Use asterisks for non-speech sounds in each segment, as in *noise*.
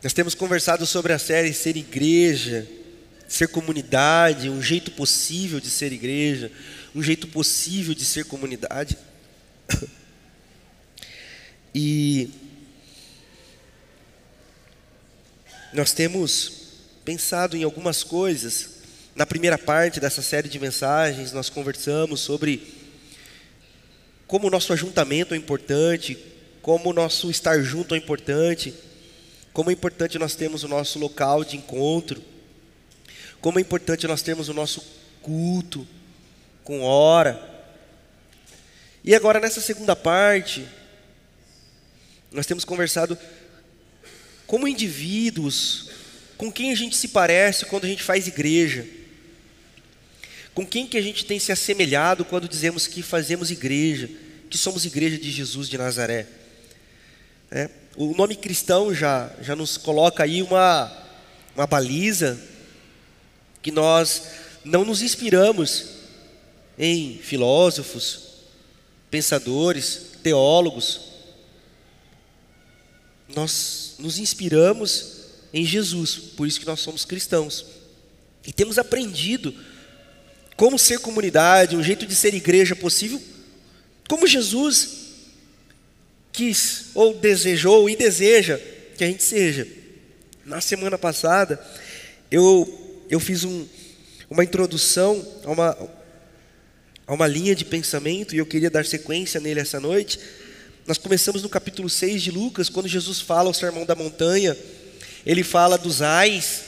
Nós temos conversado sobre a série Ser Igreja, Ser Comunidade, um jeito possível de ser igreja, um jeito possível de ser comunidade. E nós temos pensado em algumas coisas. Na primeira parte dessa série de mensagens, nós conversamos sobre como o nosso ajuntamento é importante, como o nosso estar junto é importante como é importante nós termos o nosso local de encontro, como é importante nós termos o nosso culto com hora. E agora nessa segunda parte, nós temos conversado como indivíduos, com quem a gente se parece quando a gente faz igreja. Com quem que a gente tem se assemelhado quando dizemos que fazemos igreja, que somos igreja de Jesus de Nazaré. É, o nome cristão já, já nos coloca aí uma, uma baliza que nós não nos inspiramos em filósofos, pensadores, teólogos. Nós nos inspiramos em Jesus, por isso que nós somos cristãos. E temos aprendido como ser comunidade, um jeito de ser igreja possível, como Jesus quis, ou desejou e deseja que a gente seja. Na semana passada, eu, eu fiz um, uma introdução a uma, a uma linha de pensamento e eu queria dar sequência nele essa noite. Nós começamos no capítulo 6 de Lucas, quando Jesus fala o sermão da montanha, ele fala dos ais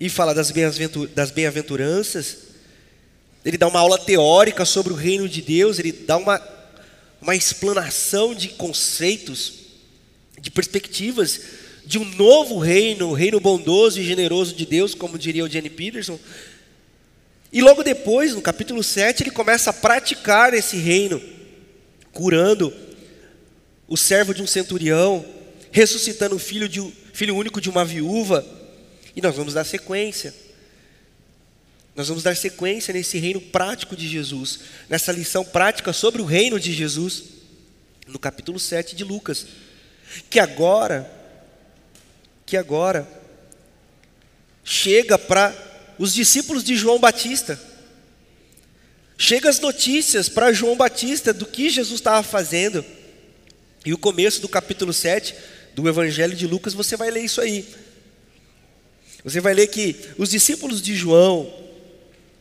e fala das bem-aventuranças. Ele dá uma aula teórica sobre o reino de Deus, ele dá uma uma explanação de conceitos, de perspectivas de um novo reino, o reino bondoso e generoso de Deus, como diria o Jenny Peterson. E logo depois, no capítulo 7, ele começa a praticar esse reino, curando o servo de um centurião, ressuscitando o filho, de, filho único de uma viúva, e nós vamos dar sequência. Nós vamos dar sequência nesse reino prático de Jesus, nessa lição prática sobre o reino de Jesus, no capítulo 7 de Lucas. Que agora, que agora, chega para os discípulos de João Batista. Chega as notícias para João Batista do que Jesus estava fazendo. E o começo do capítulo 7 do Evangelho de Lucas, você vai ler isso aí. Você vai ler que os discípulos de João,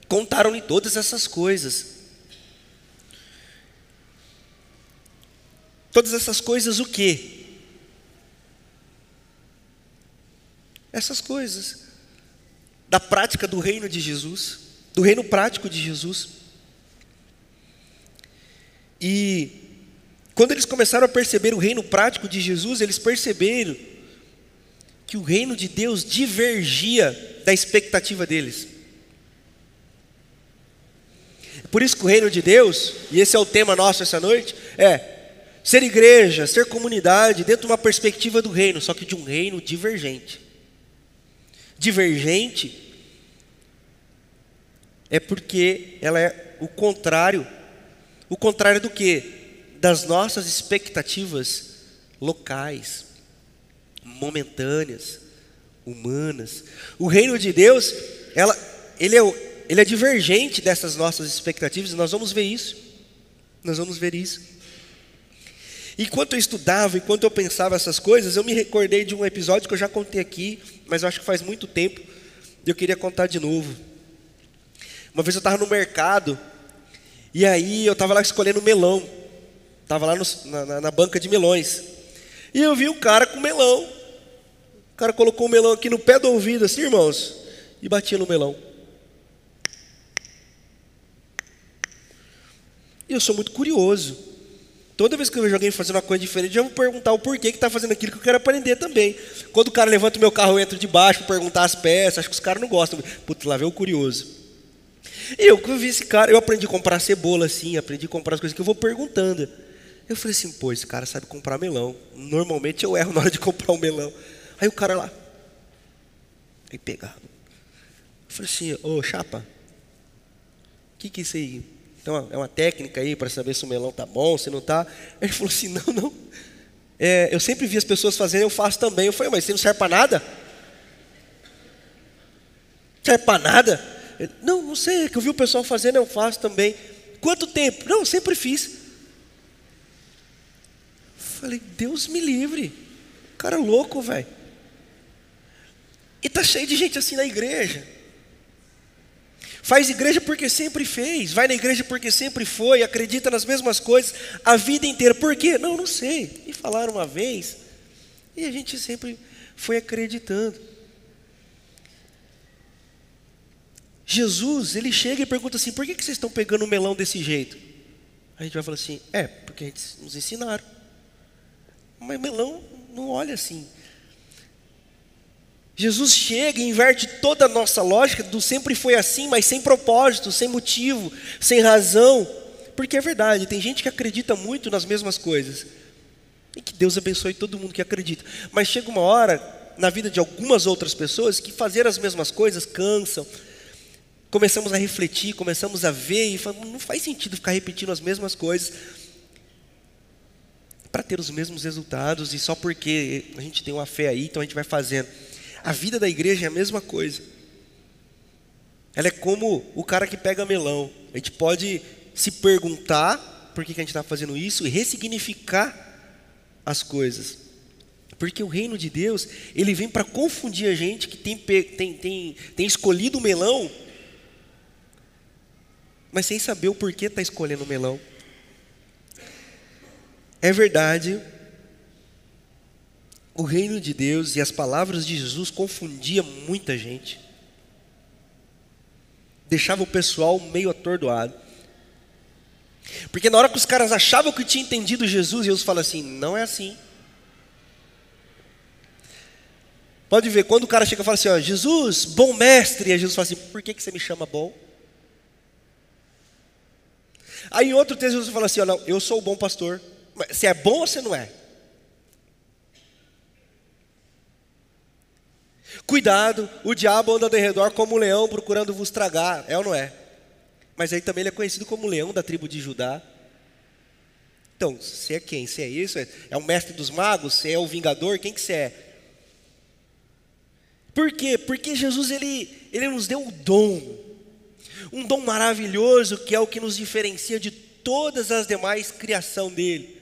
Contaram-lhe todas essas coisas. Todas essas coisas o quê? Essas coisas da prática do reino de Jesus, do reino prático de Jesus. E quando eles começaram a perceber o reino prático de Jesus, eles perceberam que o reino de Deus divergia da expectativa deles. Por isso que o reino de Deus, e esse é o tema nosso essa noite, é ser igreja, ser comunidade, dentro de uma perspectiva do reino, só que de um reino divergente. Divergente é porque ela é o contrário. O contrário do que? Das nossas expectativas locais, momentâneas, humanas. O reino de Deus, ela, ele é o ele é divergente dessas nossas expectativas, e nós vamos ver isso. Nós vamos ver isso. Enquanto eu estudava, enquanto eu pensava essas coisas, eu me recordei de um episódio que eu já contei aqui, mas eu acho que faz muito tempo, e eu queria contar de novo. Uma vez eu estava no mercado, e aí eu estava lá escolhendo melão, estava lá no, na, na banca de melões, e eu vi um cara com melão. O cara colocou o melão aqui no pé do ouvido, assim, irmãos, e batia no melão. E eu sou muito curioso. Toda vez que eu vejo alguém fazendo uma coisa diferente, eu vou perguntar o porquê que está fazendo aquilo que eu quero aprender também. Quando o cara levanta o meu carro, eu entro de baixo para perguntar as peças, acho que os caras não gostam. Putz, lá vem o curioso. E eu que vi esse cara, eu aprendi a comprar cebola assim, aprendi a comprar as coisas que eu vou perguntando. Eu falei assim, pô, esse cara sabe comprar melão. Normalmente eu erro na hora de *laughs* comprar um melão. Aí o cara lá, aí pegado. Eu falei assim, ô chapa, o que que é isso aí? Então é uma técnica aí para saber se o melão tá bom, se não tá. Ele falou assim: não, não. É, eu sempre vi as pessoas fazendo, eu faço também. Eu falei, mas você não serve para nada? Serve para nada? Não, não sei, é que eu vi o pessoal fazendo, eu faço também. Quanto tempo? Não, eu sempre fiz. Falei, Deus me livre. Cara louco, velho. E tá cheio de gente assim na igreja. Faz igreja porque sempre fez, vai na igreja porque sempre foi, acredita nas mesmas coisas a vida inteira. Por quê? Não, não sei. Me falaram uma vez e a gente sempre foi acreditando. Jesus, ele chega e pergunta assim: por que, vocês estão pegando o melão desse jeito? A gente vai falar assim: é, porque nos ensinaram. Mas melão não olha assim. Jesus chega e inverte toda a nossa lógica do sempre foi assim, mas sem propósito, sem motivo, sem razão. Porque é verdade, tem gente que acredita muito nas mesmas coisas. E que Deus abençoe todo mundo que acredita. Mas chega uma hora na vida de algumas outras pessoas que fazer as mesmas coisas cansam. Começamos a refletir, começamos a ver e falamos, não faz sentido ficar repetindo as mesmas coisas para ter os mesmos resultados e só porque a gente tem uma fé aí, então a gente vai fazendo. A vida da igreja é a mesma coisa. Ela é como o cara que pega melão. A gente pode se perguntar por que, a gente está fazendo isso e ressignificar as coisas. Porque o reino de Deus, ele vem para confundir a gente que tem, tem, tem, tem escolhido o melão, mas sem saber o porquê está escolhendo o melão. É verdade o reino de Deus e as palavras de Jesus confundia muita gente. Deixava o pessoal meio atordoado. Porque na hora que os caras achavam que tinha entendido Jesus, Jesus fala assim: não é assim. Pode ver, quando o cara chega e fala assim: ó, Jesus, bom mestre, e Jesus fala assim: por que, que você me chama bom? Aí em outro texto Jesus fala assim: ó, não, eu sou o bom pastor. Você é bom ou você não é? Cuidado, o diabo anda ao redor como um leão procurando vos tragar, é ou não é? Mas aí também ele é conhecido como leão da tribo de Judá. Então, você é quem? Você é isso? É o mestre dos magos? Você é o vingador? Quem que você é? Por quê? Porque Jesus ele, ele nos deu o dom, um dom maravilhoso que é o que nos diferencia de todas as demais criação dele,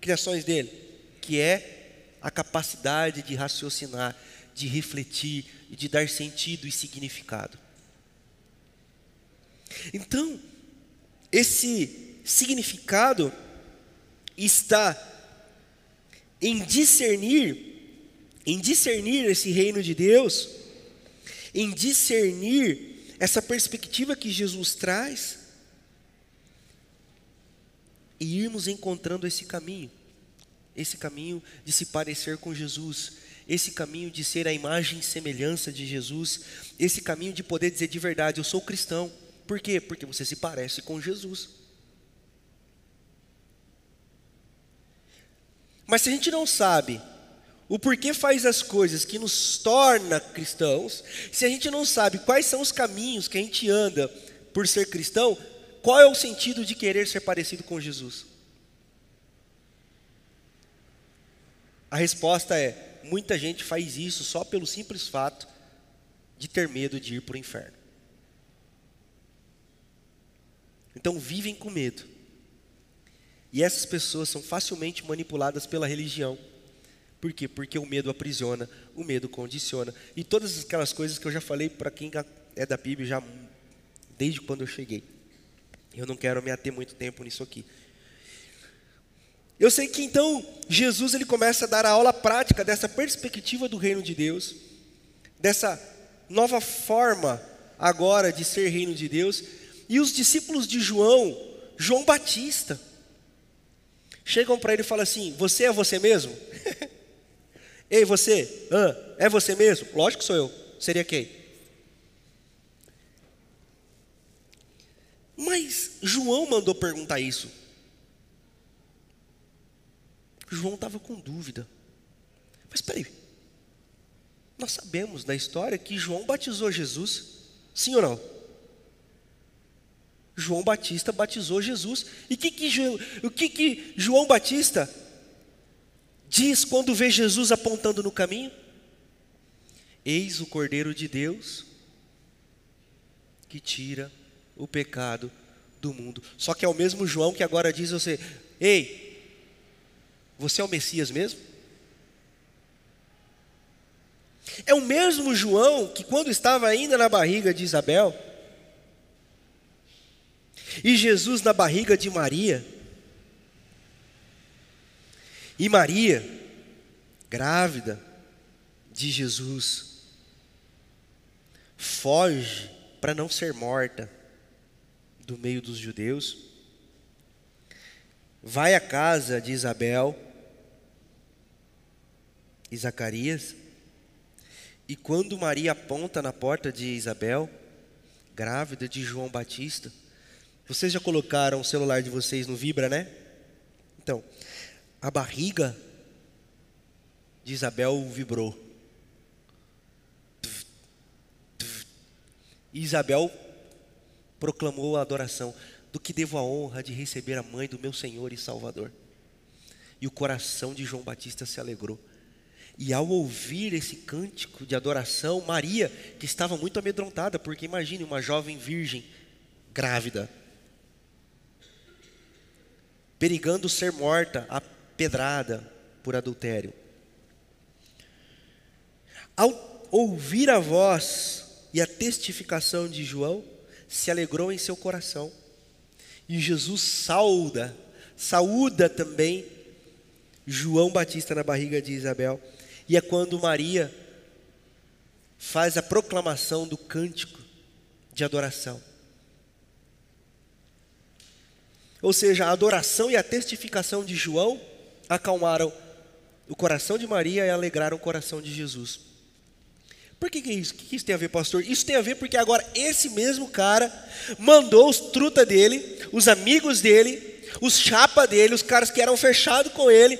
criações dele, que é a capacidade de raciocinar, de refletir e de dar sentido e significado. Então, esse significado está em discernir, em discernir esse reino de Deus, em discernir essa perspectiva que Jesus traz e irmos encontrando esse caminho, esse caminho de se parecer com Jesus, esse caminho de ser a imagem e semelhança de Jesus, esse caminho de poder dizer de verdade, eu sou cristão. Por quê? Porque você se parece com Jesus. Mas se a gente não sabe o porquê faz as coisas que nos torna cristãos, se a gente não sabe quais são os caminhos que a gente anda por ser cristão, qual é o sentido de querer ser parecido com Jesus? A resposta é: muita gente faz isso só pelo simples fato de ter medo de ir para o inferno. Então vivem com medo. E essas pessoas são facilmente manipuladas pela religião. Por quê? Porque o medo aprisiona, o medo condiciona. E todas aquelas coisas que eu já falei para quem é da Bíblia já desde quando eu cheguei. Eu não quero me ater muito tempo nisso aqui. Eu sei que então Jesus ele começa a dar a aula prática dessa perspectiva do reino de Deus, dessa nova forma agora de ser reino de Deus, e os discípulos de João, João Batista, chegam para ele e falam assim: Você é você mesmo? *laughs* Ei, você, ah, é você mesmo? Lógico que sou eu. Seria quem? Mas João mandou perguntar isso. João estava com dúvida. Mas espera aí. Nós sabemos da história que João batizou Jesus. Sim ou não? João Batista batizou Jesus. E que que, o que, que João Batista diz quando vê Jesus apontando no caminho: Eis o Cordeiro de Deus que tira o pecado do mundo. Só que é o mesmo João que agora diz você: Ei, você é o Messias mesmo? É o mesmo João que, quando estava ainda na barriga de Isabel, e Jesus na barriga de Maria, e Maria, grávida de Jesus, foge para não ser morta do meio dos judeus, vai à casa de Isabel e Zacarias, e quando Maria aponta na porta de Isabel, grávida de João Batista, vocês já colocaram o celular de vocês no Vibra, né? Então, a barriga de Isabel vibrou. E Isabel proclamou a adoração: Do que devo a honra de receber a mãe do meu Senhor e Salvador? E o coração de João Batista se alegrou. E ao ouvir esse cântico de adoração, Maria, que estava muito amedrontada, porque imagine uma jovem virgem grávida, perigando ser morta, pedrada por adultério. Ao ouvir a voz e a testificação de João, se alegrou em seu coração. E Jesus sauda, saúda também João Batista na barriga de Isabel. E é quando Maria faz a proclamação do cântico de adoração. Ou seja, a adoração e a testificação de João acalmaram o coração de Maria e alegraram o coração de Jesus. Por que, que é isso? O que isso tem a ver, pastor? Isso tem a ver porque agora esse mesmo cara mandou os truta dele, os amigos dele, os chapa dele, os caras que eram fechados com ele.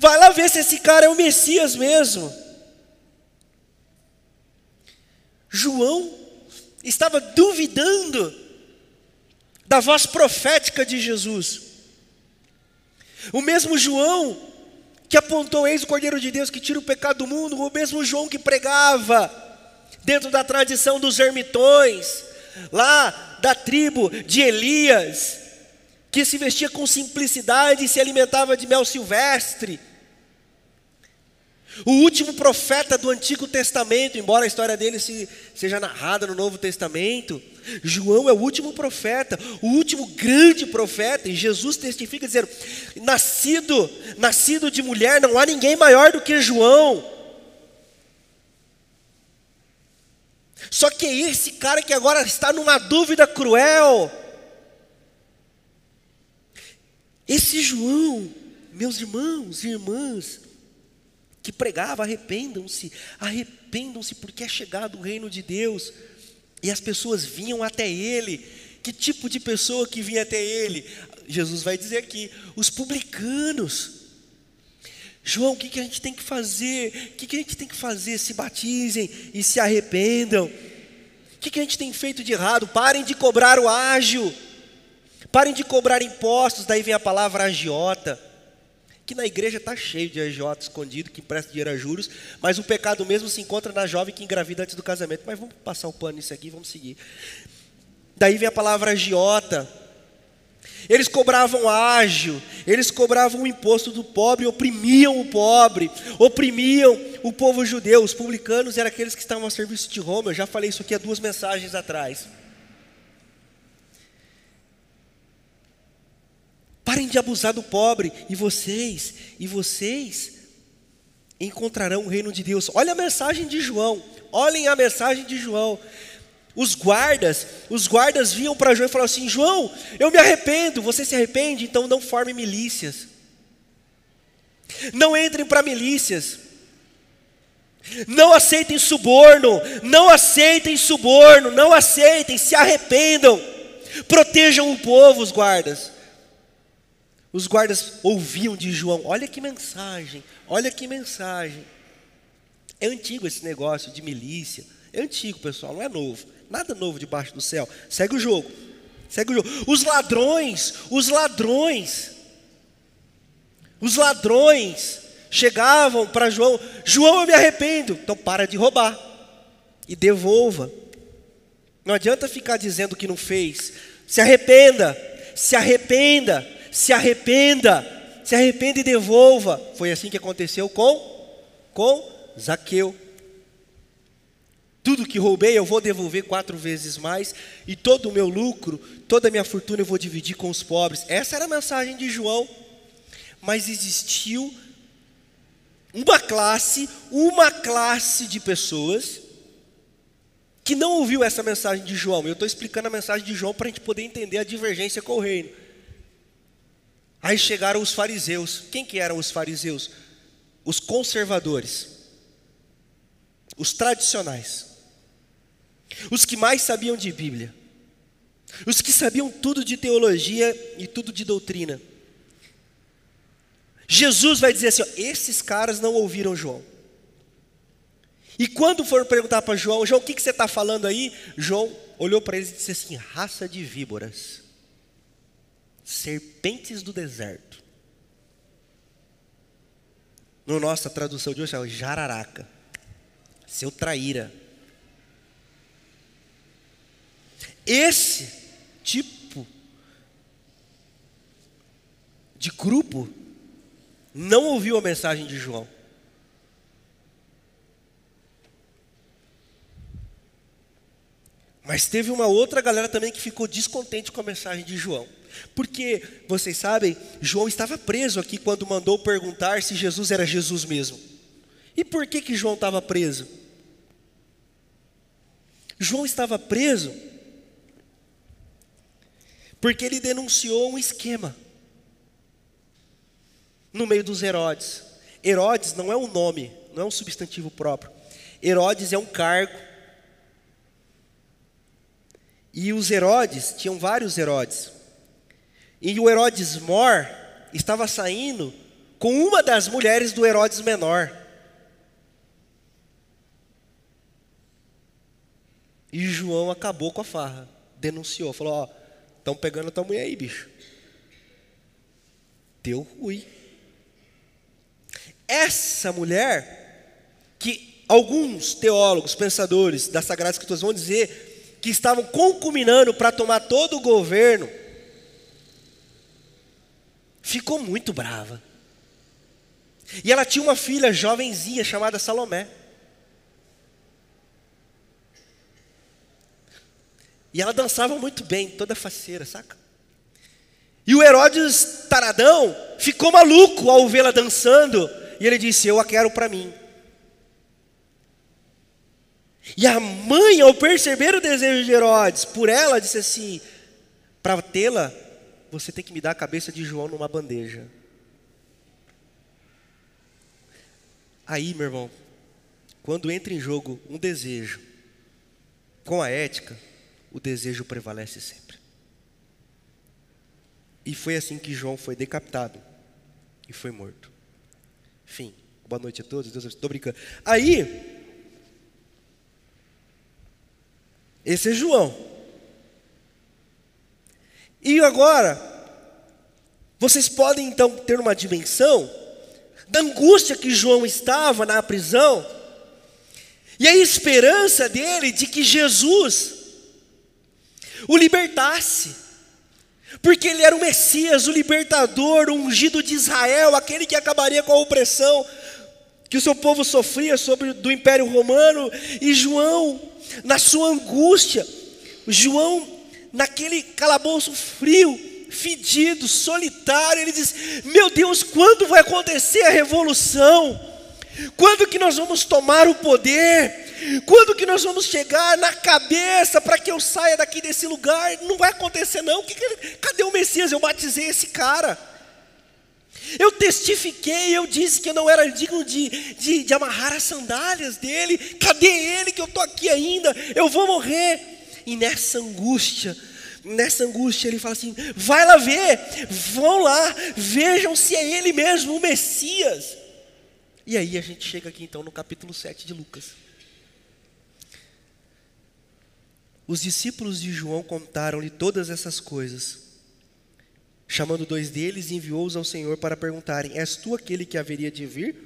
Vai lá ver se esse cara é o Messias mesmo. João estava duvidando da voz profética de Jesus. O mesmo João que apontou, eis o Cordeiro de Deus que tira o pecado do mundo, o mesmo João que pregava dentro da tradição dos ermitões, lá da tribo de Elias, que se vestia com simplicidade e se alimentava de mel silvestre. O último profeta do Antigo Testamento, embora a história dele se, seja narrada no Novo Testamento, João é o último profeta, o último grande profeta, e Jesus testifica dizendo: nascido, nascido de mulher, não há ninguém maior do que João. Só que esse cara que agora está numa dúvida cruel, esse João, meus irmãos e irmãs, que pregava: arrependam-se, arrependam-se, porque é chegado o reino de Deus. E as pessoas vinham até ele. Que tipo de pessoa que vinha até ele? Jesus vai dizer aqui: os publicanos. João, o que, que a gente tem que fazer? O que, que a gente tem que fazer? Se batizem e se arrependam. O que, que a gente tem feito de errado? Parem de cobrar o ágio. Parem de cobrar impostos. Daí vem a palavra agiota que na igreja está cheio de agiota escondido, que empresta dinheiro a juros, mas o pecado mesmo se encontra na jovem que engravida antes do casamento. Mas vamos passar o pano nisso aqui, vamos seguir. Daí vem a palavra agiota. Eles cobravam ágio, eles cobravam o imposto do pobre, oprimiam o pobre, oprimiam o povo judeu. Os publicanos eram aqueles que estavam a serviço de Roma. Eu já falei isso aqui há duas mensagens atrás. Parem de abusar do pobre, e vocês, e vocês encontrarão o reino de Deus. Olha a mensagem de João. Olhem a mensagem de João. Os guardas, os guardas vinham para João e falaram assim: João, eu me arrependo. Você se arrepende? Então não forme milícias. Não entrem para milícias. Não aceitem suborno. Não aceitem suborno. Não aceitem. Se arrependam. Protejam o povo, os guardas. Os guardas ouviam de João: olha que mensagem, olha que mensagem. É antigo esse negócio de milícia. É antigo, pessoal, não é novo. Nada novo debaixo do céu. Segue o jogo. Segue o jogo. Os ladrões, os ladrões. Os ladrões chegavam para João: João, eu me arrependo. Então para de roubar e devolva. Não adianta ficar dizendo que não fez. Se arrependa, se arrependa, se arrependa, se arrependa e devolva. Foi assim que aconteceu com com Zaqueu. Tudo que roubei eu vou devolver quatro vezes mais, e todo o meu lucro, toda a minha fortuna eu vou dividir com os pobres. Essa era a mensagem de João. Mas existiu uma classe, uma classe de pessoas que não ouviu essa mensagem de João. Eu estou explicando a mensagem de João para a gente poder entender a divergência com o reino. Aí chegaram os fariseus. Quem que eram os fariseus? Os conservadores, os tradicionais. Os que mais sabiam de Bíblia. Os que sabiam tudo de teologia e tudo de doutrina. Jesus vai dizer assim: ó, esses caras não ouviram João. E quando foram perguntar para João, João, o que, que você está falando aí? João olhou para eles e disse assim: raça de víboras, serpentes do deserto. No nossa tradução de hoje é jararaca, seu traíra. Esse tipo de grupo não ouviu a mensagem de João. Mas teve uma outra galera também que ficou descontente com a mensagem de João. Porque, vocês sabem, João estava preso aqui quando mandou perguntar se Jesus era Jesus mesmo. E por que que João estava preso? João estava preso porque ele denunciou um esquema no meio dos Herodes. Herodes não é um nome, não é um substantivo próprio. Herodes é um cargo. E os Herodes, tinham vários Herodes. E o Herodes Mor estava saindo com uma das mulheres do Herodes menor. E João acabou com a farra, denunciou, falou: Ó, Estão pegando a tua mulher aí, bicho. Deu ruim. Essa mulher, que alguns teólogos, pensadores das Sagradas Escrituras vão dizer que estavam concubinando para tomar todo o governo, ficou muito brava. E ela tinha uma filha jovenzinha chamada Salomé. E ela dançava muito bem, toda faceira, saca? E o Herodes taradão ficou maluco ao vê-la dançando, e ele disse: Eu a quero para mim. E a mãe, ao perceber o desejo de Herodes por ela, disse assim: Para tê-la, você tem que me dar a cabeça de João numa bandeja. Aí, meu irmão, quando entra em jogo um desejo com a ética, o desejo prevalece sempre. E foi assim que João foi decapitado e foi morto. Enfim, boa noite a todos. Deus estou brincando. Aí, esse é João. E agora, vocês podem então ter uma dimensão da angústia que João estava na prisão e a esperança dele de que Jesus o libertasse, porque ele era o Messias, o libertador, o ungido de Israel, aquele que acabaria com a opressão que o seu povo sofria sobre do Império Romano, e João, na sua angústia, João, naquele calabouço frio, fedido, solitário, ele diz: Meu Deus, quando vai acontecer a revolução? Quando que nós vamos tomar o poder? Quando que nós vamos chegar na cabeça para que eu saia daqui desse lugar? Não vai acontecer não. Que cadê o Messias? Eu batizei esse cara. Eu testifiquei, eu disse que eu não era digno de, de, de amarrar as sandálias dele. Cadê ele que eu estou aqui ainda? Eu vou morrer. E nessa angústia, nessa angústia, ele fala assim: vai lá ver, vão lá, vejam se é ele mesmo, o Messias. E aí a gente chega aqui então no capítulo 7 de Lucas. Os discípulos de João contaram-lhe todas essas coisas. Chamando dois deles, enviou-os ao Senhor para perguntarem: És tu aquele que haveria de vir?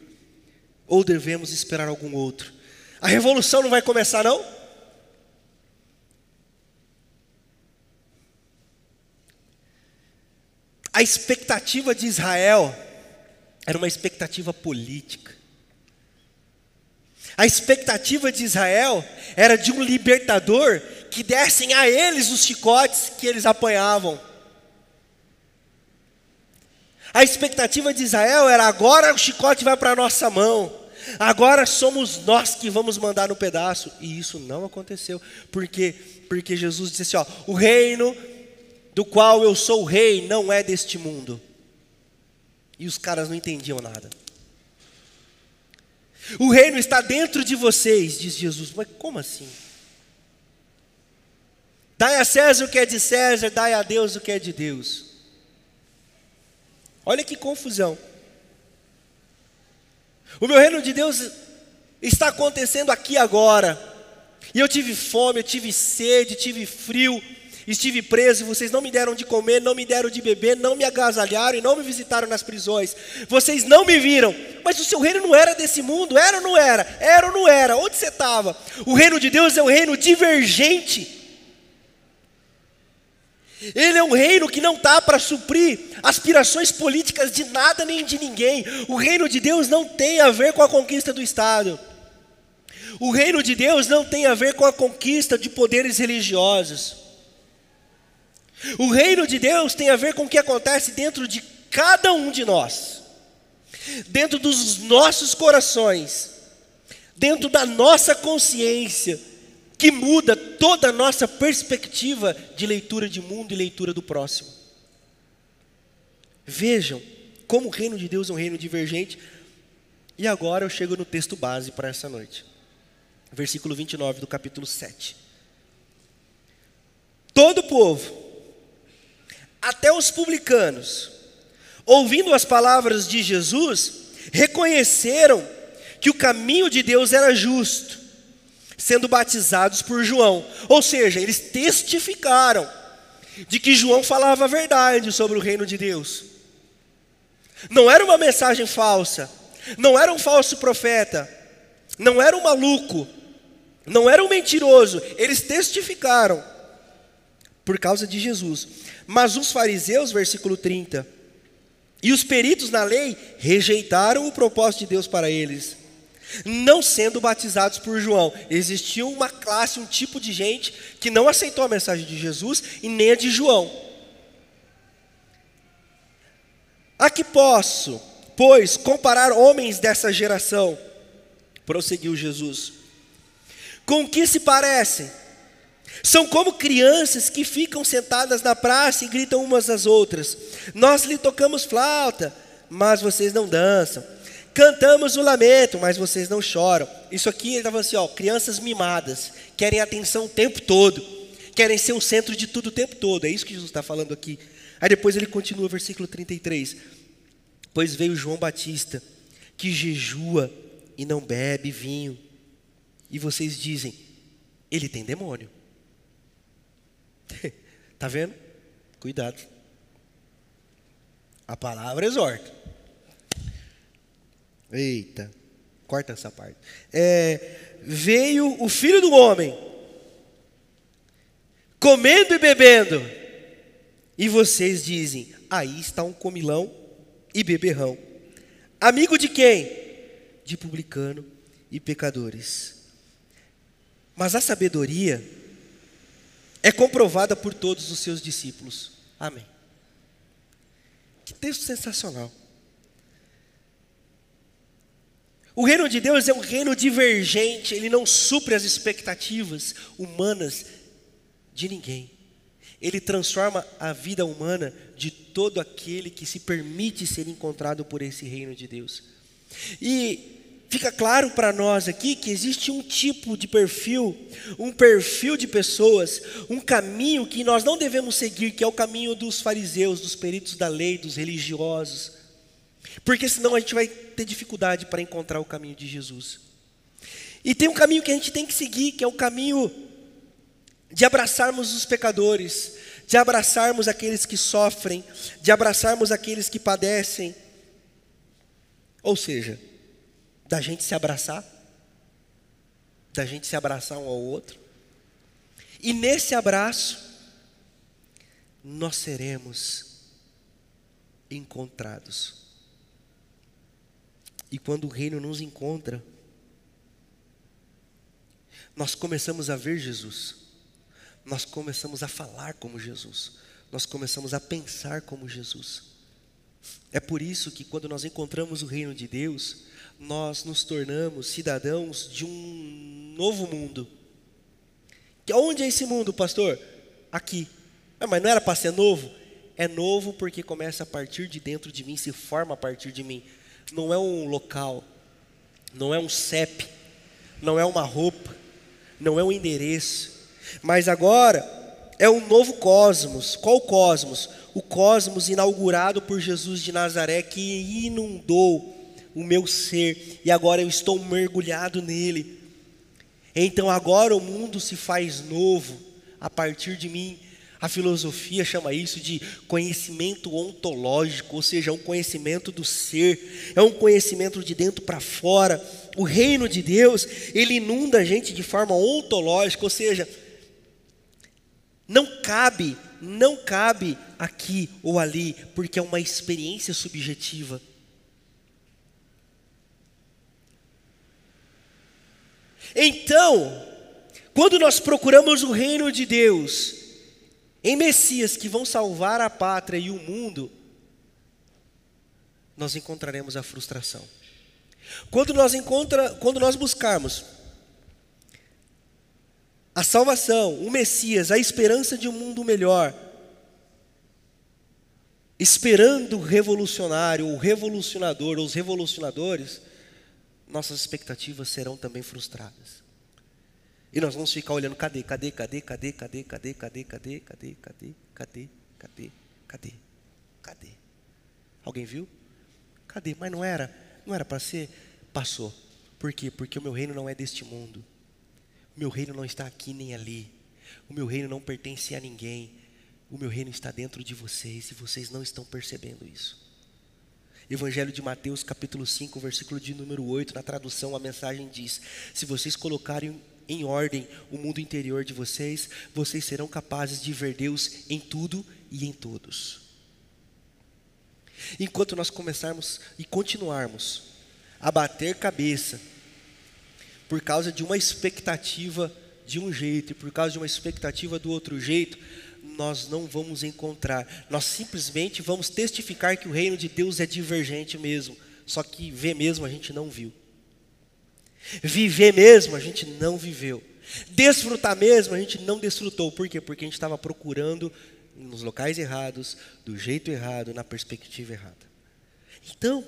Ou devemos esperar algum outro? A revolução não vai começar, não? A expectativa de Israel era uma expectativa política. A expectativa de Israel era de um libertador que dessem a eles os chicotes que eles apanhavam. A expectativa de Israel era agora o chicote vai para a nossa mão. Agora somos nós que vamos mandar no pedaço. E isso não aconteceu. Por quê? Porque Jesus disse assim: ó, o reino do qual eu sou rei não é deste mundo. E os caras não entendiam nada. O reino está dentro de vocês, diz Jesus. Mas como assim? Dai a César o que é de César, dai a Deus o que é de Deus. Olha que confusão. O meu reino de Deus está acontecendo aqui agora. E eu tive fome, eu tive sede, tive frio, estive preso, vocês não me deram de comer, não me deram de beber, não me agasalharam e não me visitaram nas prisões. Vocês não me viram, mas o seu reino não era desse mundo, era ou não era? Era ou não era? Onde você estava? O reino de Deus é um reino divergente. Ele é um reino que não está para suprir aspirações políticas de nada nem de ninguém. O reino de Deus não tem a ver com a conquista do Estado. O reino de Deus não tem a ver com a conquista de poderes religiosos. O reino de Deus tem a ver com o que acontece dentro de cada um de nós, dentro dos nossos corações, dentro da nossa consciência que muda toda a nossa perspectiva de leitura de mundo e leitura do próximo. Vejam como o reino de Deus é um reino divergente. E agora eu chego no texto base para essa noite. Versículo 29 do capítulo 7. Todo povo, até os publicanos, ouvindo as palavras de Jesus, reconheceram que o caminho de Deus era justo sendo batizados por João. Ou seja, eles testificaram de que João falava a verdade sobre o reino de Deus. Não era uma mensagem falsa, não era um falso profeta, não era um maluco, não era um mentiroso, eles testificaram por causa de Jesus. Mas os fariseus, versículo 30, e os peritos na lei rejeitaram o propósito de Deus para eles não sendo batizados por João. Existia uma classe, um tipo de gente que não aceitou a mensagem de Jesus e nem a de João. A que posso, pois, comparar homens dessa geração? Prosseguiu Jesus. Com que se parecem? São como crianças que ficam sentadas na praça e gritam umas às outras: Nós lhe tocamos flauta, mas vocês não dançam Cantamos o lamento, mas vocês não choram. Isso aqui ele estava assim, ó, crianças mimadas, querem atenção o tempo todo, querem ser o centro de tudo o tempo todo. É isso que Jesus está falando aqui. Aí depois ele continua, versículo 33. Pois veio João Batista, que jejua e não bebe vinho. E vocês dizem, ele tem demônio. Está vendo? Cuidado. A palavra exorta. Eita, corta essa parte. É, veio o filho do homem, comendo e bebendo, e vocês dizem: aí está um comilão e beberrão. Amigo de quem? De publicano e pecadores. Mas a sabedoria é comprovada por todos os seus discípulos. Amém. Que texto sensacional. O reino de Deus é um reino divergente, ele não supre as expectativas humanas de ninguém. Ele transforma a vida humana de todo aquele que se permite ser encontrado por esse reino de Deus. E fica claro para nós aqui que existe um tipo de perfil, um perfil de pessoas, um caminho que nós não devemos seguir, que é o caminho dos fariseus, dos peritos da lei, dos religiosos porque senão a gente vai ter dificuldade para encontrar o caminho de Jesus. E tem um caminho que a gente tem que seguir, que é o caminho de abraçarmos os pecadores, de abraçarmos aqueles que sofrem, de abraçarmos aqueles que padecem. Ou seja, da gente se abraçar, da gente se abraçar um ao outro. E nesse abraço, nós seremos encontrados. E quando o reino nos encontra, nós começamos a ver Jesus, nós começamos a falar como Jesus, nós começamos a pensar como Jesus. É por isso que quando nós encontramos o reino de Deus, nós nos tornamos cidadãos de um novo mundo. Que onde é esse mundo, pastor? Aqui. Ah, mas não era para ser novo? É novo porque começa a partir de dentro de mim, se forma a partir de mim não é um local, não é um CEP, não é uma roupa, não é um endereço, mas agora é um novo cosmos. Qual cosmos? O cosmos inaugurado por Jesus de Nazaré que inundou o meu ser e agora eu estou mergulhado nele. Então agora o mundo se faz novo a partir de mim a filosofia chama isso de conhecimento ontológico, ou seja, é um conhecimento do ser, é um conhecimento de dentro para fora. O reino de Deus, ele inunda a gente de forma ontológica, ou seja, não cabe, não cabe aqui ou ali, porque é uma experiência subjetiva. Então, quando nós procuramos o reino de Deus, em Messias que vão salvar a pátria e o mundo, nós encontraremos a frustração. Quando nós, encontra, quando nós buscarmos a salvação, o Messias, a esperança de um mundo melhor, esperando o revolucionário, o revolucionador, ou os revolucionadores, nossas expectativas serão também frustradas. E nós vamos ficar olhando, cadê, cadê, cadê, cadê, cadê, cadê, cadê, cadê, cadê, cadê, cadê, cadê, cadê, cadê? Alguém viu? Cadê? Mas não era, não era para ser, passou. Por quê? Porque o meu reino não é deste mundo. Meu reino não está aqui nem ali. O meu reino não pertence a ninguém. O meu reino está dentro de vocês e vocês não estão percebendo isso. Evangelho de Mateus, capítulo 5, versículo de número 8, na tradução a mensagem diz: Se vocês colocarem em ordem o mundo interior de vocês, vocês serão capazes de ver Deus em tudo e em todos. Enquanto nós começarmos e continuarmos a bater cabeça por causa de uma expectativa de um jeito e por causa de uma expectativa do outro jeito, nós não vamos encontrar. Nós simplesmente vamos testificar que o reino de Deus é divergente mesmo, só que ver mesmo a gente não viu. Viver mesmo, a gente não viveu. Desfrutar mesmo, a gente não desfrutou. Por quê? Porque a gente estava procurando nos locais errados, do jeito errado, na perspectiva errada. Então,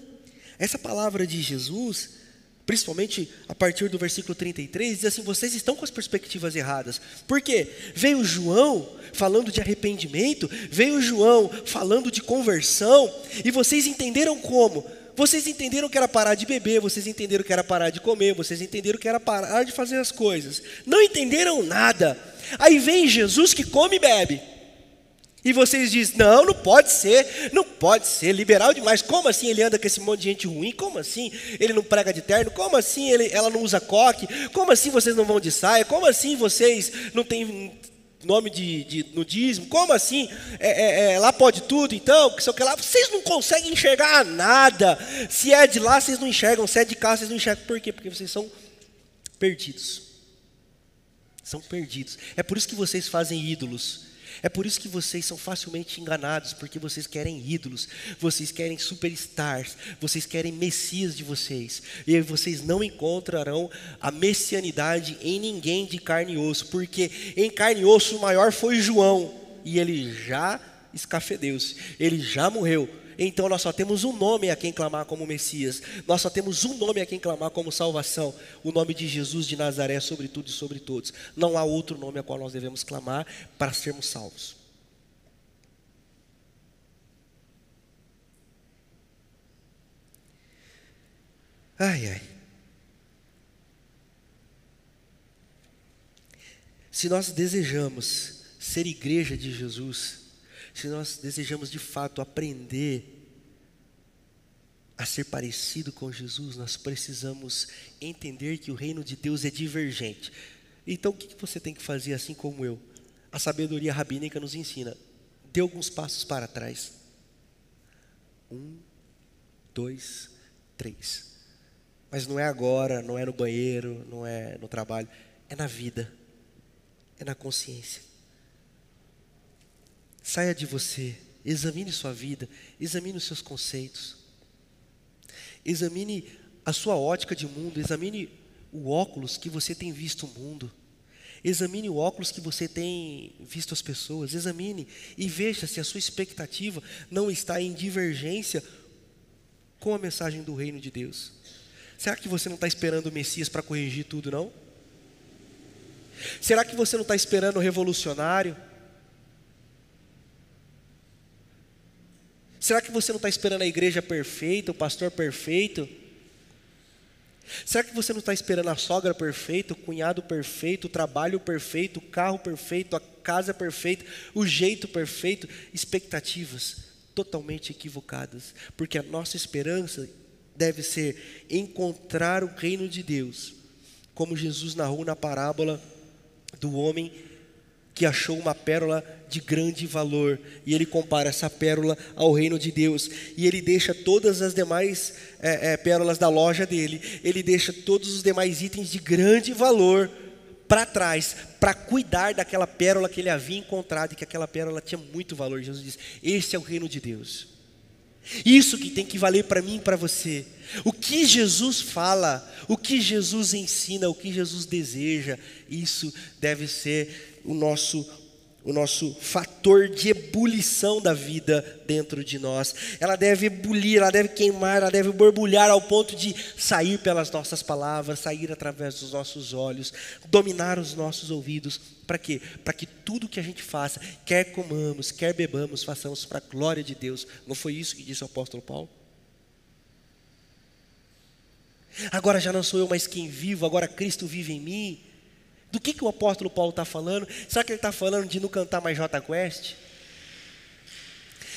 essa palavra de Jesus, principalmente a partir do versículo 33, diz assim: vocês estão com as perspectivas erradas. Por quê? Veio João falando de arrependimento, veio João falando de conversão, e vocês entenderam como? Vocês entenderam que era parar de beber, vocês entenderam que era parar de comer, vocês entenderam que era parar de fazer as coisas. Não entenderam nada. Aí vem Jesus que come e bebe. E vocês dizem: não, não pode ser, não pode ser, liberal demais. Como assim ele anda com esse monte de gente ruim? Como assim ele não prega de terno? Como assim ele, ela não usa coque? Como assim vocês não vão de saia? Como assim vocês não têm nome de, de nudismo, como assim? É, é, é, lá pode tudo, então, que sei o que lá, vocês não conseguem enxergar nada. Se é de lá, vocês não enxergam, se é de cá, vocês não enxergam. Por quê? Porque vocês são perdidos. São perdidos. É por isso que vocês fazem ídolos. É por isso que vocês são facilmente enganados, porque vocês querem ídolos, vocês querem superstars, vocês querem messias de vocês, e vocês não encontrarão a messianidade em ninguém de carne e osso, porque em carne e osso o maior foi João, e ele já escafedeu-se, ele já morreu, então nós só temos um nome a quem clamar como Messias, nós só temos um nome a quem clamar como salvação, o nome de Jesus de Nazaré sobre tudo e sobre todos. Não há outro nome a qual nós devemos clamar para sermos salvos. Ai, ai. Se nós desejamos ser igreja de Jesus, se nós desejamos de fato aprender a ser parecido com Jesus, nós precisamos entender que o reino de Deus é divergente. Então, o que você tem que fazer assim como eu? A sabedoria rabínica nos ensina. Dê alguns passos para trás. Um, dois, três. Mas não é agora, não é no banheiro, não é no trabalho, é na vida, é na consciência. Saia de você, examine sua vida, examine os seus conceitos, examine a sua ótica de mundo, examine o óculos que você tem visto o mundo. Examine o óculos que você tem visto as pessoas, examine e veja se a sua expectativa não está em divergência com a mensagem do reino de Deus. Será que você não está esperando o Messias para corrigir tudo, não? Será que você não está esperando o revolucionário? Será que você não está esperando a igreja perfeita, o pastor perfeito? Será que você não está esperando a sogra perfeita, o cunhado perfeito, o trabalho perfeito, o carro perfeito, a casa perfeita, o jeito perfeito? Expectativas totalmente equivocadas, porque a nossa esperança deve ser encontrar o reino de Deus, como Jesus narrou na parábola do homem que achou uma pérola de grande valor, e ele compara essa pérola ao reino de Deus, e ele deixa todas as demais é, é, pérolas da loja dele, ele deixa todos os demais itens de grande valor para trás, para cuidar daquela pérola que ele havia encontrado, e que aquela pérola tinha muito valor. Jesus diz: Esse é o reino de Deus. Isso que tem que valer para mim e para você. O que Jesus fala, o que Jesus ensina, o que Jesus deseja, isso deve ser o nosso o nosso fator de ebulição da vida dentro de nós. Ela deve ebulir, ela deve queimar, ela deve borbulhar ao ponto de sair pelas nossas palavras, sair através dos nossos olhos, dominar os nossos ouvidos. Para quê? Para que tudo que a gente faça, quer comamos, quer bebamos, façamos para a glória de Deus. Não foi isso que disse o apóstolo Paulo? Agora já não sou eu mais quem vivo, agora Cristo vive em mim. Do que, que o apóstolo Paulo está falando? Será que ele está falando de não cantar mais J Quest?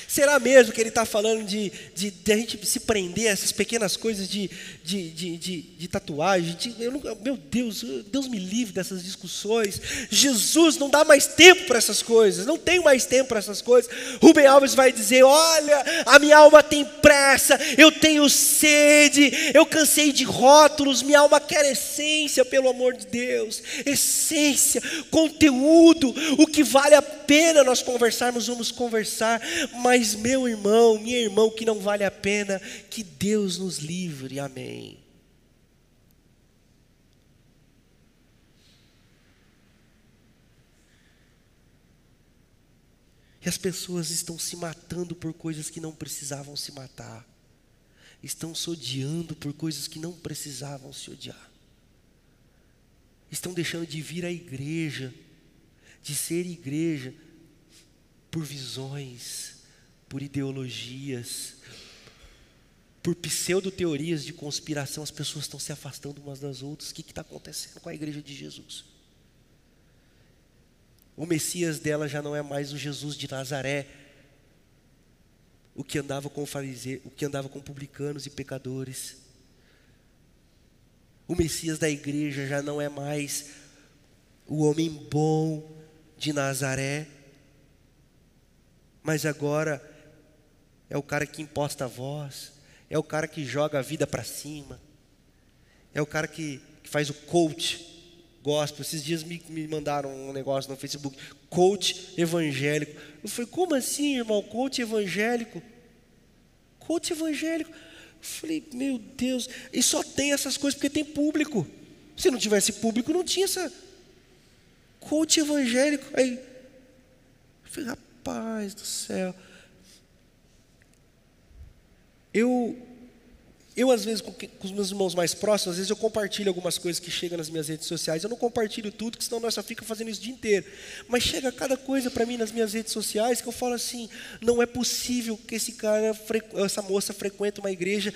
Será mesmo que ele está falando de, de, de, a gente se prender a essas pequenas coisas de, de, de, de, de tatuagem? De, não, meu Deus, Deus me livre dessas discussões. Jesus não dá mais tempo para essas coisas, não tem mais tempo para essas coisas. Rubem Alves vai dizer: Olha, a minha alma tem pressa, eu tenho sede, eu cansei de rótulos, minha alma quer essência, pelo amor de Deus. Essência, conteúdo, o que vale a pena nós conversarmos, vamos conversar, mas mas, meu irmão, minha irmã, que não vale a pena, que Deus nos livre, amém. E as pessoas estão se matando por coisas que não precisavam se matar, estão se odiando por coisas que não precisavam se odiar, estão deixando de vir à igreja, de ser igreja, por visões, por ideologias, por pseudo-teorias de conspiração, as pessoas estão se afastando umas das outras. O que está acontecendo com a igreja de Jesus? O Messias dela já não é mais o Jesus de Nazaré, o que andava com fariseu, o que andava com publicanos e pecadores. O Messias da igreja já não é mais o homem bom de Nazaré, mas agora é o cara que imposta a voz, é o cara que joga a vida para cima, é o cara que, que, faz o coach gospel. Esses dias me, me mandaram um negócio no Facebook, coach evangélico. Eu falei, como assim, irmão? Coach evangélico? Coach evangélico? Eu falei, meu Deus, e só tem essas coisas porque tem público. Se não tivesse público, não tinha essa. Coach evangélico. Aí, eu falei, rapaz do céu. Eu, eu às vezes, com, com, os meus irmãos mais próximos, às vezes eu compartilho algumas coisas que chegam nas minhas redes sociais. Eu não compartilho tudo, porque senão nós só fica fazendo isso o dia inteiro. Mas chega cada coisa para mim nas minhas redes sociais que eu falo assim: não é possível que esse cara, essa moça frequente uma igreja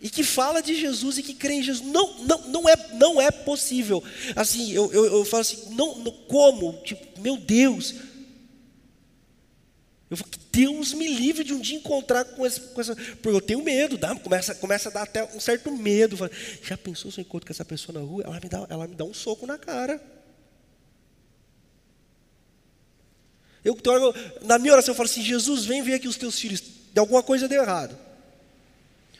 e que fala de Jesus e que crê em Jesus. Não, não, não, é, não é possível. Assim, eu, eu, eu falo assim: não, não como? Tipo, meu Deus, Eu falo, que Deus me livre de um dia encontrar com essa, com essa porque eu tenho medo, dá, começa, começa a dar até um certo medo. Falo, Já pensou se eu encontro com essa pessoa na rua? Ela me dá, ela me dá um soco na cara. Eu, na minha oração, eu falo assim: Jesus, vem ver aqui os teus filhos, de alguma coisa deu errado.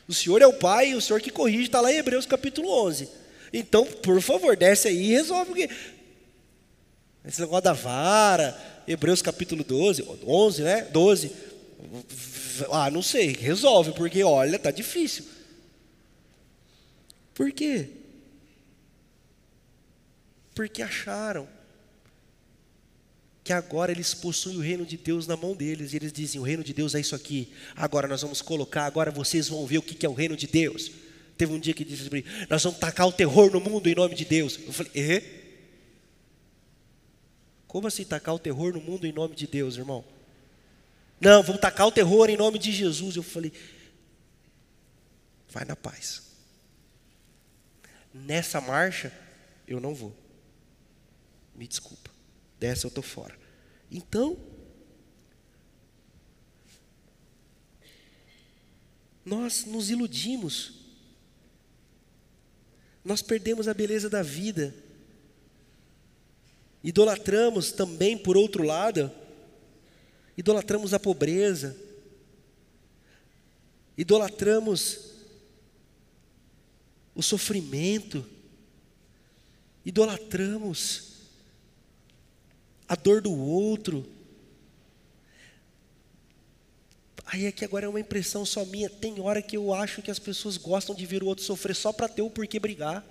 O Senhor é o Pai, o Senhor que corrige, está lá em Hebreus capítulo 11. Então, por favor, desce aí e resolve. Esse negócio da vara, Hebreus capítulo 12, 11, né? 12. Ah, não sei, resolve, porque olha, tá difícil. Por quê? Porque acharam que agora eles possuem o reino de Deus na mão deles, e eles dizem: o reino de Deus é isso aqui, agora nós vamos colocar, agora vocês vão ver o que é o reino de Deus. Teve um dia que disse assim: nós vamos tacar o terror no mundo em nome de Deus. Eu falei: eh? Como assim tacar o terror no mundo em nome de Deus, irmão? Não, vamos tacar o terror em nome de Jesus. Eu falei: vai na paz. Nessa marcha, eu não vou. Me desculpa. Dessa eu estou fora. Então, nós nos iludimos, nós perdemos a beleza da vida, idolatramos também, por outro lado, idolatramos a pobreza, idolatramos o sofrimento, idolatramos a dor do outro. Aí é que agora é uma impressão só minha. Tem hora que eu acho que as pessoas gostam de ver o outro sofrer só para ter o porquê brigar.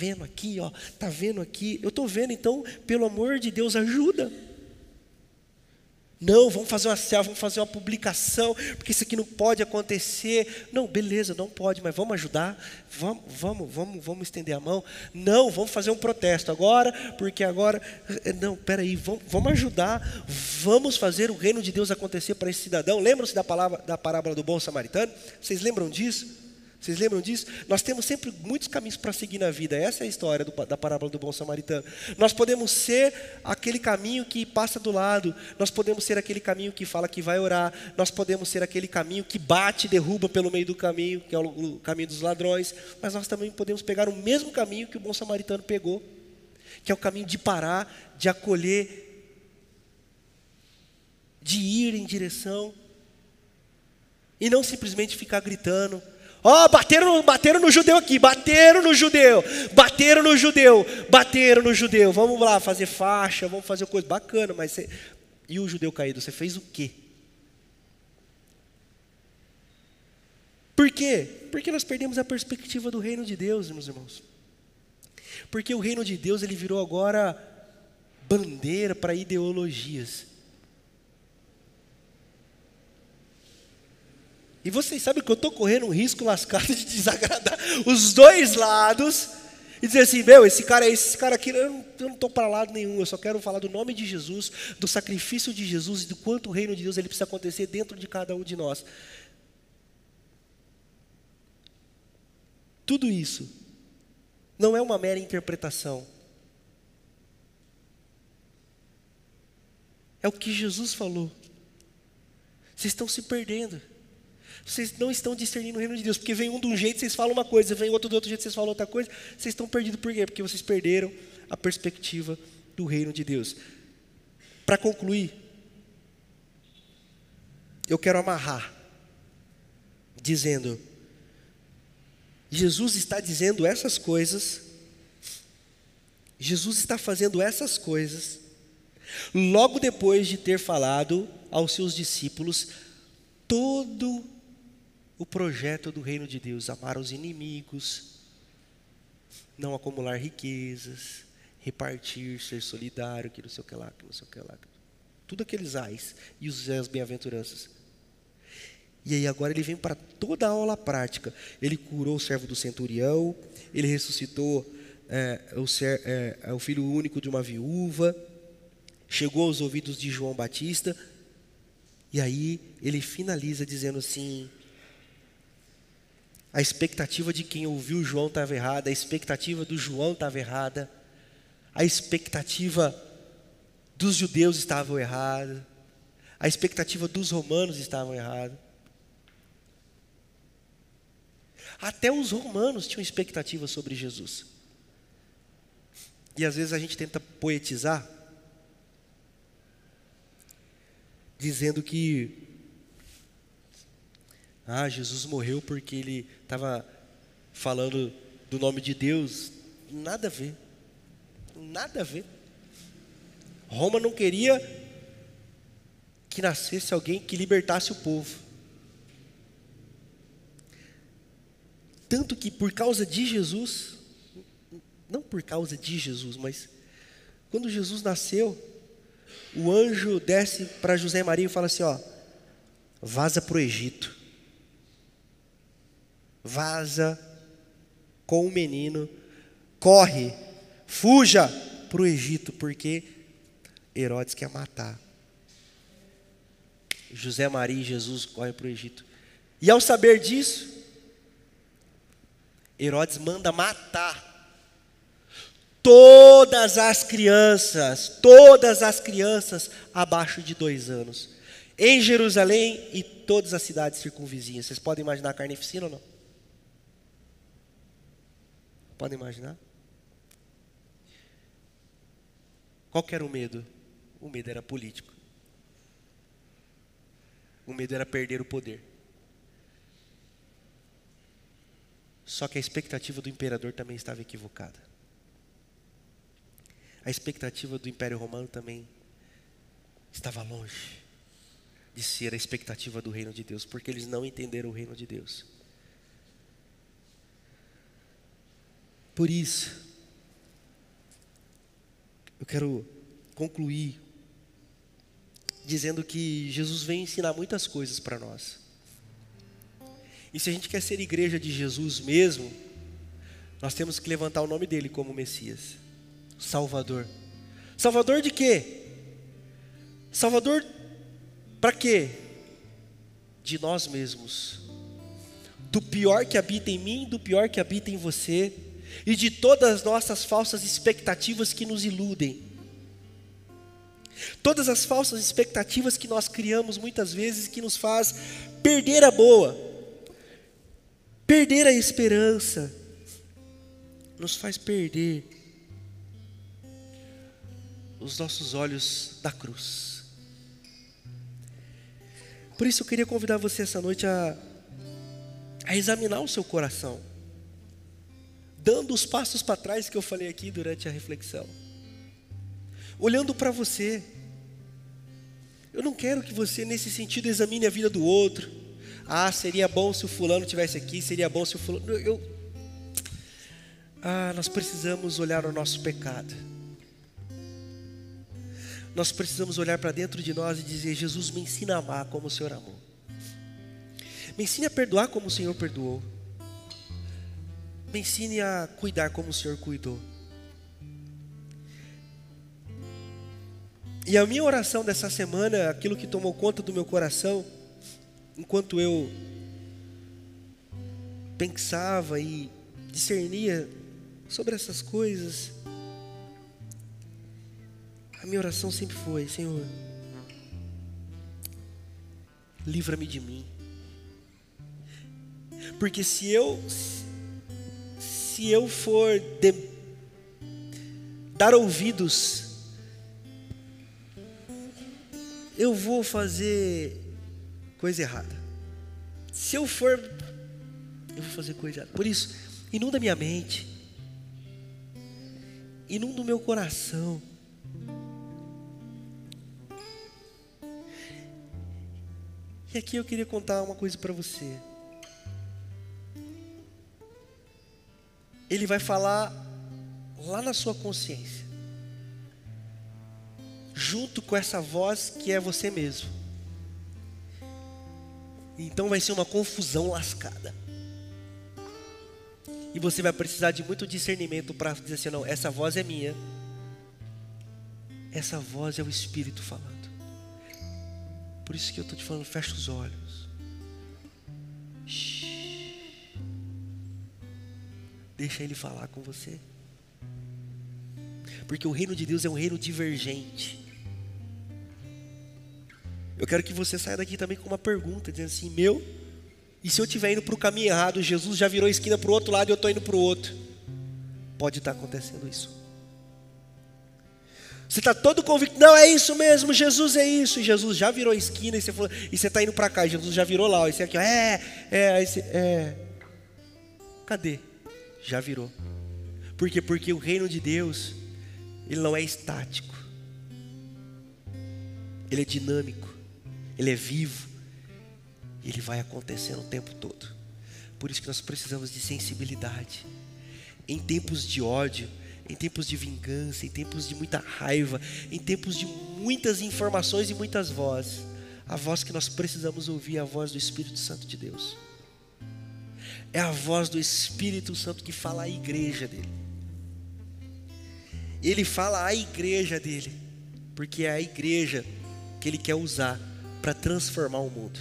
Vendo aqui, ó? Tá vendo aqui? Eu tô vendo, então, pelo amor de Deus, ajuda. Não, vamos fazer uma selfie, vamos fazer uma publicação, porque isso aqui não pode acontecer. Não, beleza, não pode, mas vamos ajudar. Vamos, vamos, vamos, vamos estender a mão. Não, vamos fazer um protesto agora, porque agora. Eh, não, peraí, vamos, vamos ajudar. Vamos fazer o reino de Deus acontecer para esse cidadão. Lembram-se da, palavra, da parábola do bom samaritano? Vocês lembram disso? Vocês lembram disso? Nós temos sempre muitos caminhos para seguir na vida. Essa é a história do, da parábola do bom samaritano. Nós podemos ser aquele caminho que passa do lado. Nós podemos ser aquele caminho que fala que vai orar. Nós podemos ser aquele caminho que bate e derruba pelo meio do caminho, que é o, o caminho dos ladrões. Mas nós também podemos pegar o mesmo caminho que o bom samaritano pegou, que é o caminho de parar, de acolher, de ir em direção e não simplesmente ficar gritando Ó, oh, bateram, bateram no judeu aqui, bateram no judeu, bateram no judeu, bateram no judeu. Vamos lá fazer faixa, vamos fazer coisa bacana, mas você... e o judeu caído, você fez o quê? Por quê? Porque nós perdemos a perspectiva do reino de Deus, meus irmãos. Porque o reino de Deus ele virou agora bandeira para ideologias. E vocês sabem que eu estou correndo um risco lascado *laughs* de desagradar os dois lados e dizer assim: meu, esse cara, esse cara aqui, eu não estou para lado nenhum, eu só quero falar do nome de Jesus, do sacrifício de Jesus e do quanto o reino de Deus ele precisa acontecer dentro de cada um de nós. Tudo isso não é uma mera interpretação. É o que Jesus falou. Vocês estão se perdendo. Vocês não estão discernindo o reino de Deus, porque vem um de um jeito, vocês falam uma coisa, vem outro do outro jeito, vocês falam outra coisa. Vocês estão perdidos por quê? Porque vocês perderam a perspectiva do reino de Deus. Para concluir, eu quero amarrar, dizendo: Jesus está dizendo essas coisas, Jesus está fazendo essas coisas, logo depois de ter falado aos seus discípulos todo o projeto do reino de Deus: amar os inimigos, não acumular riquezas, repartir, ser solidário, que não sei o que lá, que não sei o que lá. Tudo aqueles ais e os as bem-aventuranças. E aí agora ele vem para toda a aula prática. Ele curou o servo do centurião, ele ressuscitou é, o, ser, é, o filho único de uma viúva, chegou aos ouvidos de João Batista, e aí ele finaliza dizendo assim: a expectativa de quem ouviu João estava errada, a expectativa do João estava errada, a expectativa dos judeus estavam erradas, a expectativa dos romanos estavam errada. Até os romanos tinham expectativa sobre Jesus. E às vezes a gente tenta poetizar, dizendo que ah, Jesus morreu porque ele estava falando do nome de Deus. Nada a ver. Nada a ver. Roma não queria que nascesse alguém que libertasse o povo. Tanto que por causa de Jesus, não por causa de Jesus, mas quando Jesus nasceu, o anjo desce para José e Maria e fala assim: ó, vaza para o Egito vaza com o menino, corre, fuja para o Egito, porque Herodes quer matar. José Maria e Jesus correm para o Egito. E ao saber disso, Herodes manda matar todas as crianças, todas as crianças abaixo de dois anos, em Jerusalém e todas as cidades circunvizinhas. Vocês podem imaginar a carnificina ou não? Podem imaginar? Qual era o medo? O medo era político. O medo era perder o poder. Só que a expectativa do imperador também estava equivocada. A expectativa do Império Romano também estava longe de ser a expectativa do reino de Deus, porque eles não entenderam o reino de Deus. Por isso, eu quero concluir dizendo que Jesus vem ensinar muitas coisas para nós. E se a gente quer ser igreja de Jesus mesmo, nós temos que levantar o nome dele como Messias, Salvador. Salvador de quê? Salvador para quê? De nós mesmos. Do pior que habita em mim, do pior que habita em você e de todas as nossas falsas expectativas que nos iludem. Todas as falsas expectativas que nós criamos muitas vezes que nos faz perder a boa, perder a esperança, nos faz perder os nossos olhos da cruz. Por isso eu queria convidar você essa noite a, a examinar o seu coração dando os passos para trás que eu falei aqui durante a reflexão. Olhando para você. Eu não quero que você, nesse sentido, examine a vida do outro. Ah, seria bom se o fulano tivesse aqui, seria bom se o fulano. Eu... Ah, nós precisamos olhar o nosso pecado. Nós precisamos olhar para dentro de nós e dizer: Jesus, me ensina a amar como o Senhor amou. Me ensine a perdoar como o Senhor perdoou. Me ensine a cuidar como o Senhor cuidou. E a minha oração dessa semana, aquilo que tomou conta do meu coração, enquanto eu pensava e discernia sobre essas coisas, a minha oração sempre foi: Senhor, livra-me de mim. Porque se eu se eu for de, dar ouvidos, eu vou fazer coisa errada. Se eu for, eu vou fazer coisa errada. Por isso, inunda minha mente, inunda o meu coração. E aqui eu queria contar uma coisa para você. Ele vai falar lá na sua consciência, junto com essa voz que é você mesmo. Então vai ser uma confusão lascada. E você vai precisar de muito discernimento para dizer assim: não, essa voz é minha. Essa voz é o Espírito falando. Por isso que eu estou te falando, fecha os olhos. Shhh. Deixa Ele falar com você. Porque o reino de Deus é um reino divergente. Eu quero que você saia daqui também com uma pergunta, dizendo assim: meu, e se eu estiver indo para o caminho errado, Jesus já virou a esquina para o outro lado e eu estou indo para o outro? Pode estar acontecendo isso. Você está todo convicto, não, é isso mesmo, Jesus é isso, e Jesus já virou a esquina e você está indo para cá, Jesus já virou lá, e você aqui, é, é, esse, é. Cadê? Já virou. Por quê? Porque o reino de Deus, ele não é estático. Ele é dinâmico, ele é vivo, ele vai acontecendo o tempo todo. Por isso que nós precisamos de sensibilidade. Em tempos de ódio, em tempos de vingança, em tempos de muita raiva, em tempos de muitas informações e muitas vozes, a voz que nós precisamos ouvir é a voz do Espírito Santo de Deus. É a voz do Espírito Santo que fala à igreja dele. Ele fala à igreja dele, porque é a igreja que ele quer usar para transformar o mundo,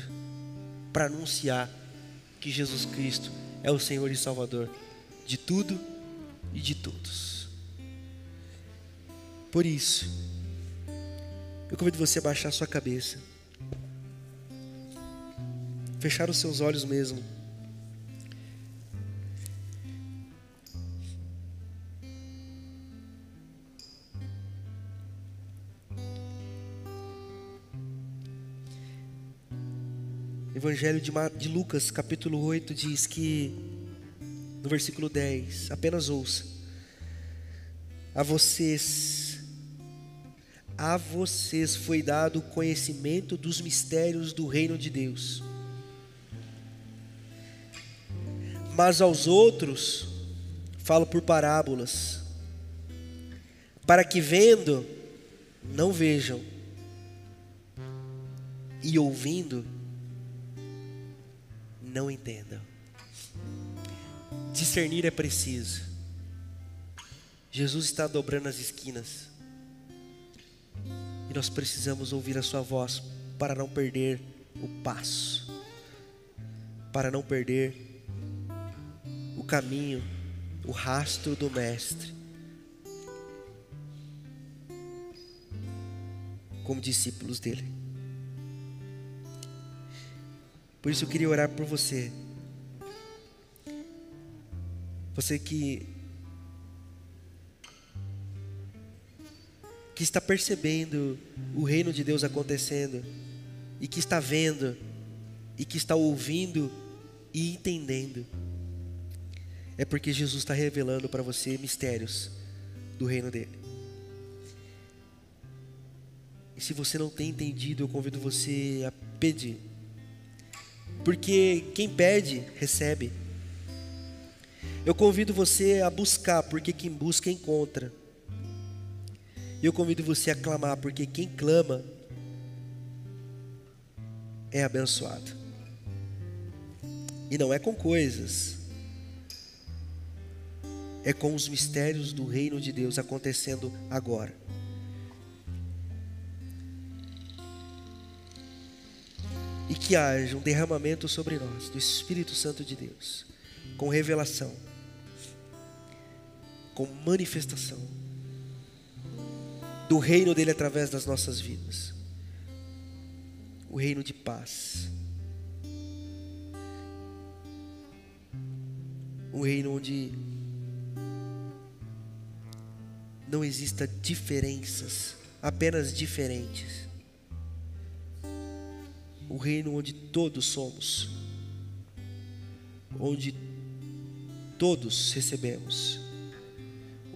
para anunciar que Jesus Cristo é o Senhor e Salvador de tudo e de todos. Por isso, eu convido você a baixar a sua cabeça, fechar os seus olhos mesmo. Evangelho de, de Lucas, capítulo 8, diz que, no versículo 10, apenas ouça: A vocês a vocês foi dado o conhecimento dos mistérios do reino de Deus. Mas aos outros falo por parábolas, para que vendo, não vejam, e ouvindo, não entendam. Discernir é preciso. Jesus está dobrando as esquinas. E nós precisamos ouvir a Sua voz para não perder o passo, para não perder o caminho, o rastro do Mestre. Como discípulos dele. Por isso eu queria orar por você. Você que que está percebendo o reino de Deus acontecendo, e que está vendo, e que está ouvindo e entendendo, é porque Jesus está revelando para você mistérios do reino dele. E se você não tem entendido, eu convido você a pedir, porque quem pede, recebe. Eu convido você a buscar, porque quem busca encontra. E eu convido você a clamar, porque quem clama é abençoado. E não é com coisas, é com os mistérios do reino de Deus acontecendo agora. E que haja um derramamento sobre nós do Espírito Santo de Deus, com revelação, com manifestação do reino dele através das nossas vidas. O reino de paz. Um reino onde não exista diferenças, apenas diferentes. O reino onde todos somos, onde todos recebemos.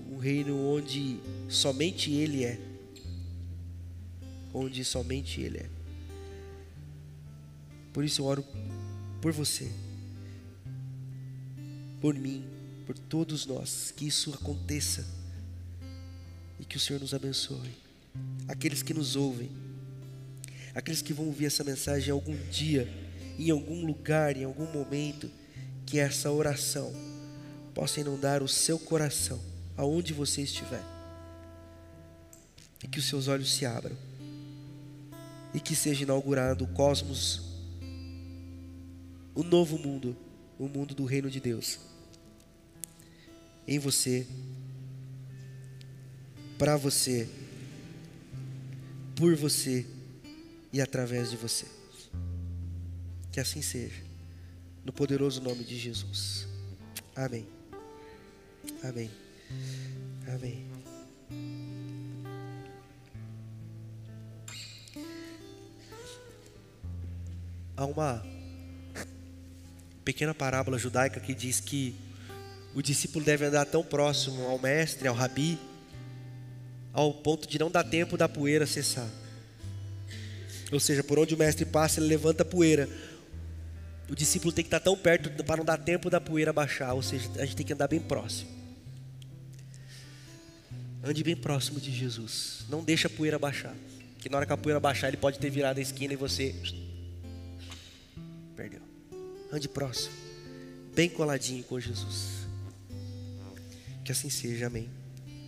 Um reino onde somente Ele é. Onde somente Ele é. Por isso eu oro por você, por mim, por todos nós, que isso aconteça e que o Senhor nos abençoe. Aqueles que nos ouvem, aqueles que vão ouvir essa mensagem algum dia, em algum lugar, em algum momento, que essa oração possa inundar o seu coração, aonde você estiver e que os seus olhos se abram e que seja inaugurado o cosmos, o novo mundo, o mundo do reino de Deus. Em você, para você, por você e através de você. Que assim seja. No poderoso nome de Jesus. Amém. Amém. Amém. Há uma pequena parábola judaica que diz que o discípulo deve andar tão próximo ao mestre, ao rabi, ao ponto de não dar tempo da poeira cessar. Ou seja, por onde o mestre passa, ele levanta a poeira. O discípulo tem que estar tão perto para não dar tempo da poeira baixar. Ou seja, a gente tem que andar bem próximo. Ande bem próximo de Jesus. Não deixe a poeira baixar. Que na hora que a poeira baixar, ele pode ter virado a esquina e você perdeu. Ande próximo, bem coladinho com Jesus. Que assim seja, amém.